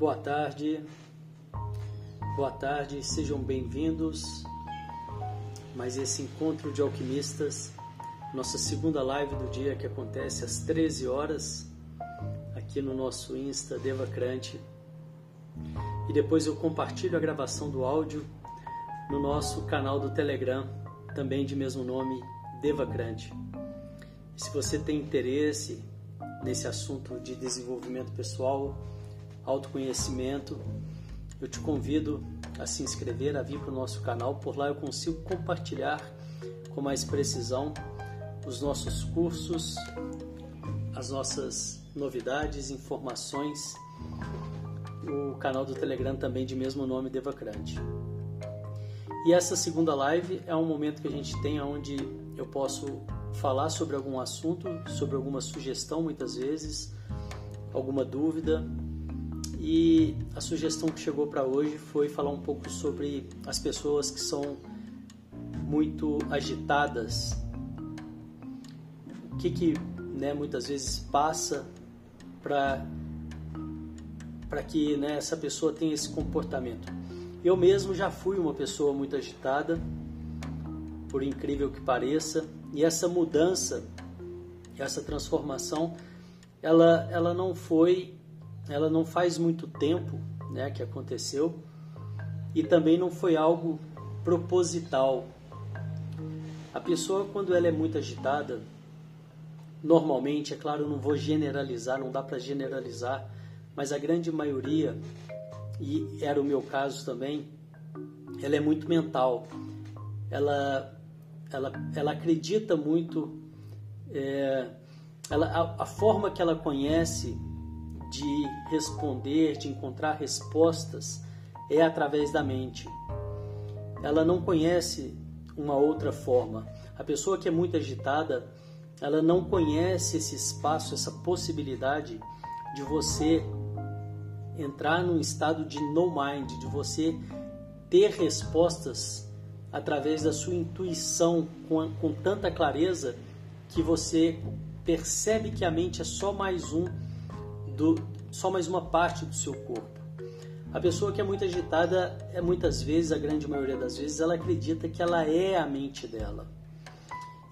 Boa tarde, boa tarde, sejam bem-vindos. Mais esse encontro de alquimistas, nossa segunda live do dia que acontece às 13 horas aqui no nosso Insta Devacrante. E depois eu compartilho a gravação do áudio no nosso canal do Telegram, também de mesmo nome, Devacrante. Se você tem interesse nesse assunto de desenvolvimento pessoal, autoconhecimento, eu te convido a se inscrever, a vir para o nosso canal. Por lá eu consigo compartilhar com mais precisão os nossos cursos, as nossas novidades, informações. O canal do Telegram também de mesmo nome, Devacrante. E essa segunda live é um momento que a gente tem onde eu posso falar sobre algum assunto, sobre alguma sugestão muitas vezes, alguma dúvida, e a sugestão que chegou para hoje foi falar um pouco sobre as pessoas que são muito agitadas. O que, que né, muitas vezes passa para para que né, essa pessoa tenha esse comportamento. Eu mesmo já fui uma pessoa muito agitada, por incrível que pareça, e essa mudança, essa transformação, ela, ela não foi ela não faz muito tempo né, que aconteceu e também não foi algo proposital. A pessoa, quando ela é muito agitada, normalmente, é claro, eu não vou generalizar, não dá para generalizar, mas a grande maioria, e era o meu caso também, ela é muito mental. Ela, ela, ela acredita muito, é, ela, a, a forma que ela conhece de responder, de encontrar respostas, é através da mente. Ela não conhece uma outra forma. A pessoa que é muito agitada, ela não conhece esse espaço, essa possibilidade de você entrar num estado de no mind, de você ter respostas através da sua intuição com, com tanta clareza que você percebe que a mente é só mais um do, só mais uma parte do seu corpo. A pessoa que é muito agitada, é muitas vezes, a grande maioria das vezes, ela acredita que ela é a mente dela.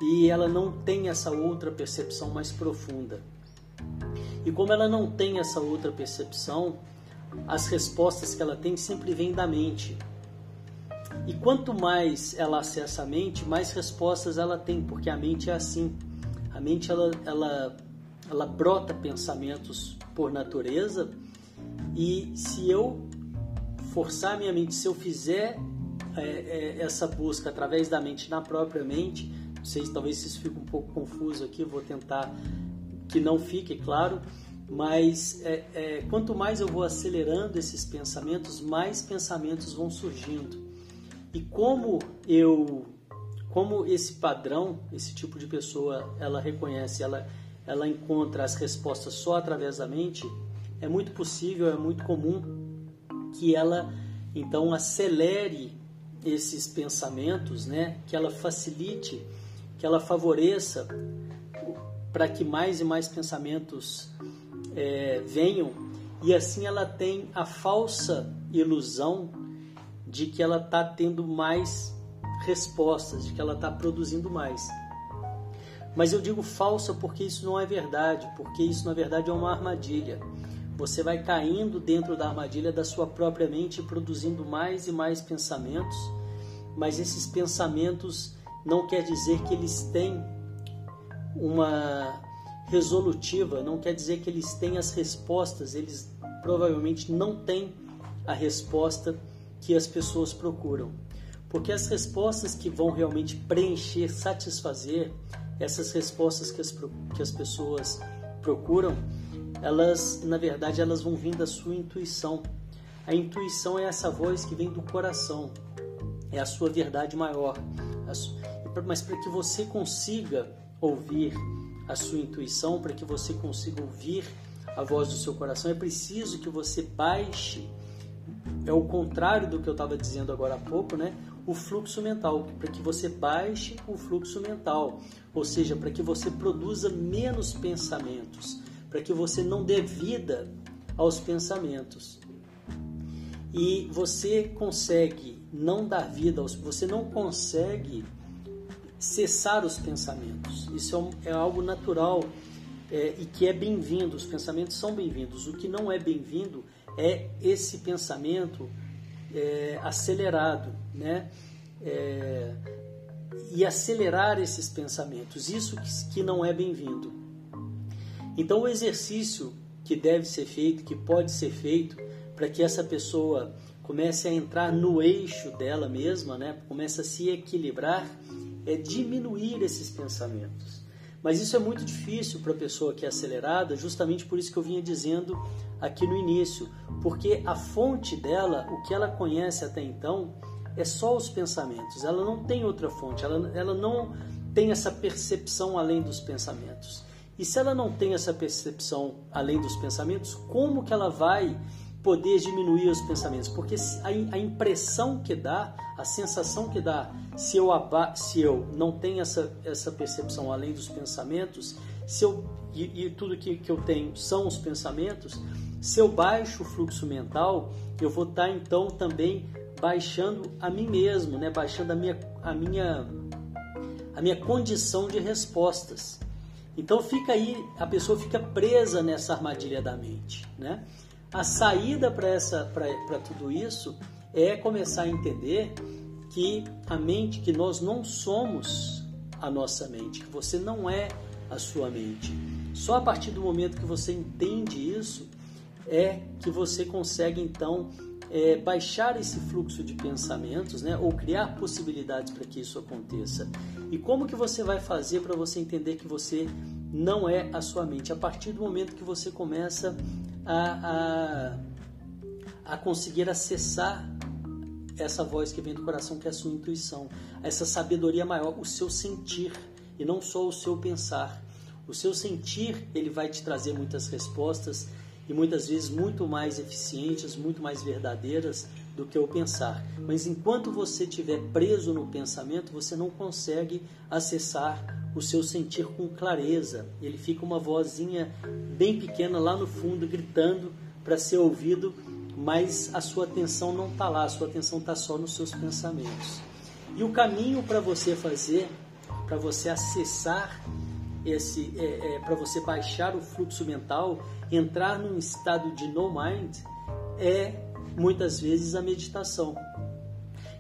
E ela não tem essa outra percepção mais profunda. E como ela não tem essa outra percepção, as respostas que ela tem sempre vêm da mente. E quanto mais ela acessa a mente, mais respostas ela tem, porque a mente é assim. A mente ela, ela, ela brota pensamentos por natureza. E se eu forçar minha mente, se eu fizer é, é, essa busca através da mente, na própria mente, não sei, talvez isso fique um pouco confuso aqui, vou tentar que não fique claro, mas é, é, quanto mais eu vou acelerando esses pensamentos, mais pensamentos vão surgindo. E como eu, como esse padrão, esse tipo de pessoa, ela reconhece, ela ela encontra as respostas só através da mente, é muito possível, é muito comum que ela então acelere esses pensamentos, né? Que ela facilite, que ela favoreça para que mais e mais pensamentos é, venham e assim ela tem a falsa ilusão de que ela está tendo mais respostas, de que ela está produzindo mais. Mas eu digo falsa porque isso não é verdade, porque isso na verdade é uma armadilha. Você vai caindo dentro da armadilha da sua própria mente, produzindo mais e mais pensamentos, mas esses pensamentos não quer dizer que eles têm uma resolutiva, não quer dizer que eles têm as respostas, eles provavelmente não têm a resposta que as pessoas procuram. Porque as respostas que vão realmente preencher, satisfazer, essas respostas que as, que as pessoas procuram, elas, na verdade, elas vão vir da sua intuição. A intuição é essa voz que vem do coração, é a sua verdade maior. Mas para que você consiga ouvir a sua intuição, para que você consiga ouvir a voz do seu coração, é preciso que você baixe. É o contrário do que eu estava dizendo agora há pouco, né? O fluxo mental, para que você baixe o fluxo mental, ou seja, para que você produza menos pensamentos, para que você não dê vida aos pensamentos. E você consegue não dar vida, aos, você não consegue cessar os pensamentos. Isso é, um, é algo natural é, e que é bem-vindo. Os pensamentos são bem-vindos. O que não é bem-vindo é esse pensamento é, acelerado, né? É, e acelerar esses pensamentos. Isso que, não é bem-vindo. Então, o exercício que deve ser feito, que pode ser feito, para que essa pessoa comece a entrar no eixo dela mesma, né? comece a se equilibrar, é diminuir esses pensamentos. Mas isso é muito difícil para a pessoa que é acelerada, justamente por isso que eu vinha dizendo aqui no início, porque a fonte dela, o que ela conhece até então, é só os pensamentos. Ela não tem outra fonte, ela, ela não tem essa percepção além dos pensamentos. E se ela não tem essa percepção além dos pensamentos, como que ela vai poder diminuir os pensamentos? Porque a, a impressão que dá, a sensação que dá, se eu, se eu não tenho essa, essa percepção além dos pensamentos, se eu, e, e tudo que, que eu tenho são os pensamentos, se eu baixo o fluxo mental, eu vou estar então também baixando a mim mesmo, né? baixando a minha, a minha, a minha condição de respostas. Então fica aí, a pessoa fica presa nessa armadilha da mente, né? A saída para tudo isso é começar a entender que a mente, que nós não somos a nossa mente, que você não é a sua mente. Só a partir do momento que você entende isso é que você consegue então é, baixar esse fluxo de pensamentos, né, ou criar possibilidades para que isso aconteça. E como que você vai fazer para você entender que você não é a sua mente? A partir do momento que você começa a, a, a conseguir acessar essa voz que vem do coração, que é a sua intuição, essa sabedoria maior, o seu sentir e não só o seu pensar. O seu sentir ele vai te trazer muitas respostas e muitas vezes muito mais eficientes, muito mais verdadeiras do que o pensar. Mas enquanto você estiver preso no pensamento, você não consegue acessar o seu sentir com clareza. Ele fica uma vozinha bem pequena lá no fundo gritando para ser ouvido, mas a sua atenção não está lá, a sua atenção está só nos seus pensamentos. E o caminho para você fazer, para você acessar esse, é, é, para você baixar o fluxo mental, entrar num estado de no mind, é muitas vezes a meditação.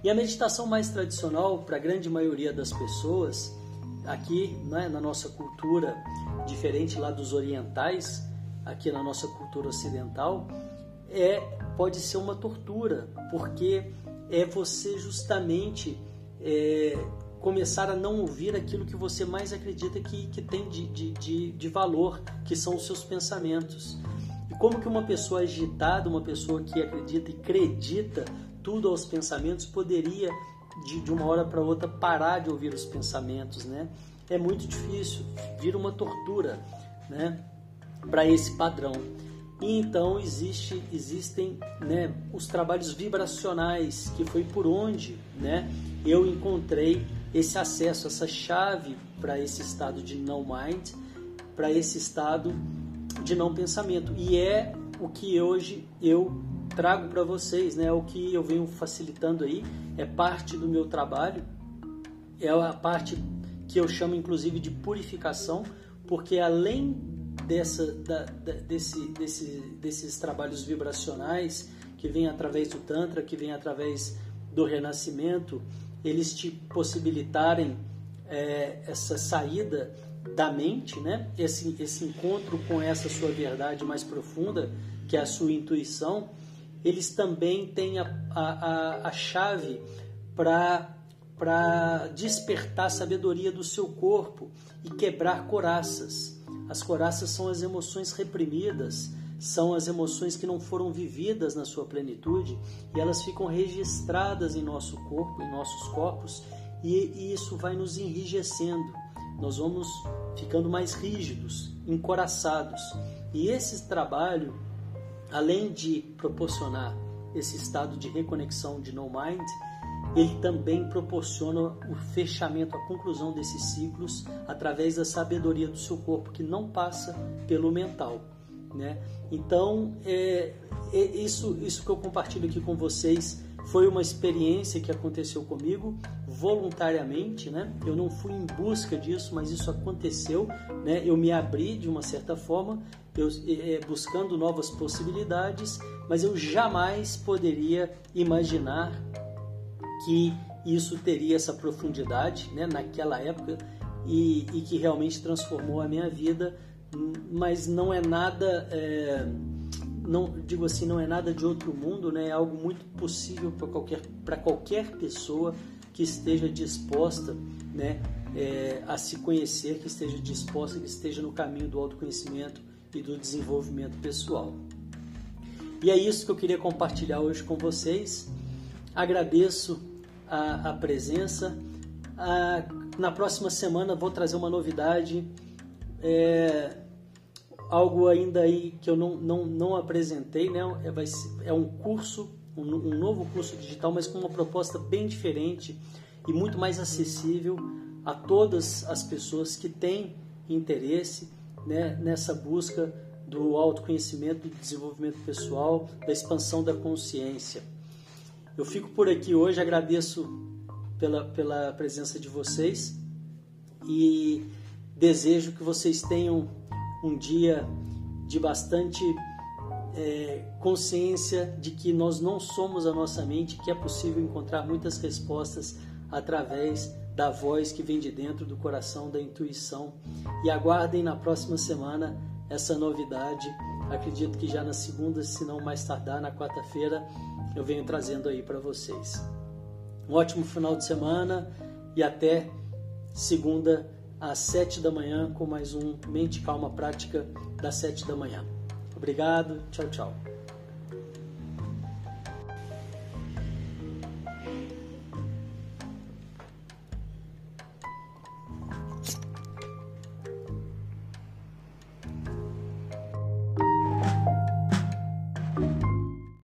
E a meditação mais tradicional, para a grande maioria das pessoas, aqui né, na nossa cultura, diferente lá dos orientais, aqui na nossa cultura ocidental, é pode ser uma tortura, porque é você justamente é, começar a não ouvir aquilo que você mais acredita que, que tem de, de, de, de valor, que são os seus pensamentos. E como que uma pessoa agitada, uma pessoa que acredita e acredita tudo aos pensamentos, poderia de, de uma hora para outra parar de ouvir os pensamentos, né? É muito difícil, vira uma tortura, né? Para esse padrão. E então existe, existem né, os trabalhos vibracionais, que foi por onde né, eu encontrei esse acesso, essa chave para esse estado de não mind, para esse estado de não pensamento. E é o que hoje eu trago para vocês, né? É o que eu venho facilitando aí, é parte do meu trabalho, é a parte que eu chamo inclusive de purificação, porque além dessa, da, da, desse, desse, desses trabalhos vibracionais que vem através do Tantra, que vem através do renascimento, eles te possibilitarem é, essa saída da mente, né? esse, esse encontro com essa sua verdade mais profunda, que é a sua intuição, eles também têm a, a, a chave para despertar a sabedoria do seu corpo e quebrar coraças. As coraças são as emoções reprimidas, são as emoções que não foram vividas na sua plenitude e elas ficam registradas em nosso corpo, em nossos corpos, e, e isso vai nos enrijecendo. Nós vamos ficando mais rígidos, encoraçados. E esse trabalho, além de proporcionar esse estado de reconexão de no mind, ele também proporciona o fechamento, a conclusão desses ciclos através da sabedoria do seu corpo, que não passa pelo mental. Né? Então, é, isso, isso que eu compartilho aqui com vocês foi uma experiência que aconteceu comigo voluntariamente, né? Eu não fui em busca disso, mas isso aconteceu, né? Eu me abri de uma certa forma, eu, é, buscando novas possibilidades, mas eu jamais poderia imaginar que isso teria essa profundidade, né? Naquela época e, e que realmente transformou a minha vida, mas não é nada é, não digo assim, não é nada de outro mundo, né? É algo muito possível para qualquer para qualquer pessoa que esteja disposta, né, é, a se conhecer, que esteja disposta, que esteja no caminho do autoconhecimento e do desenvolvimento pessoal. E é isso que eu queria compartilhar hoje com vocês. Agradeço a, a presença. A, na próxima semana vou trazer uma novidade. É, algo ainda aí que eu não, não, não apresentei, né? É, vai, é um curso, um, um novo curso digital, mas com uma proposta bem diferente e muito mais acessível a todas as pessoas que têm interesse né, nessa busca do autoconhecimento, do desenvolvimento pessoal, da expansão da consciência. Eu fico por aqui hoje, agradeço pela, pela presença de vocês e desejo que vocês tenham um dia de bastante é, consciência de que nós não somos a nossa mente, que é possível encontrar muitas respostas através da voz que vem de dentro do coração, da intuição. E aguardem na próxima semana essa novidade. Acredito que já na segunda, se não mais tardar, na quarta-feira, eu venho trazendo aí para vocês. Um ótimo final de semana e até segunda às 7 da manhã com mais um Mente Calma Prática das 7 da manhã. Obrigado, tchau, tchau.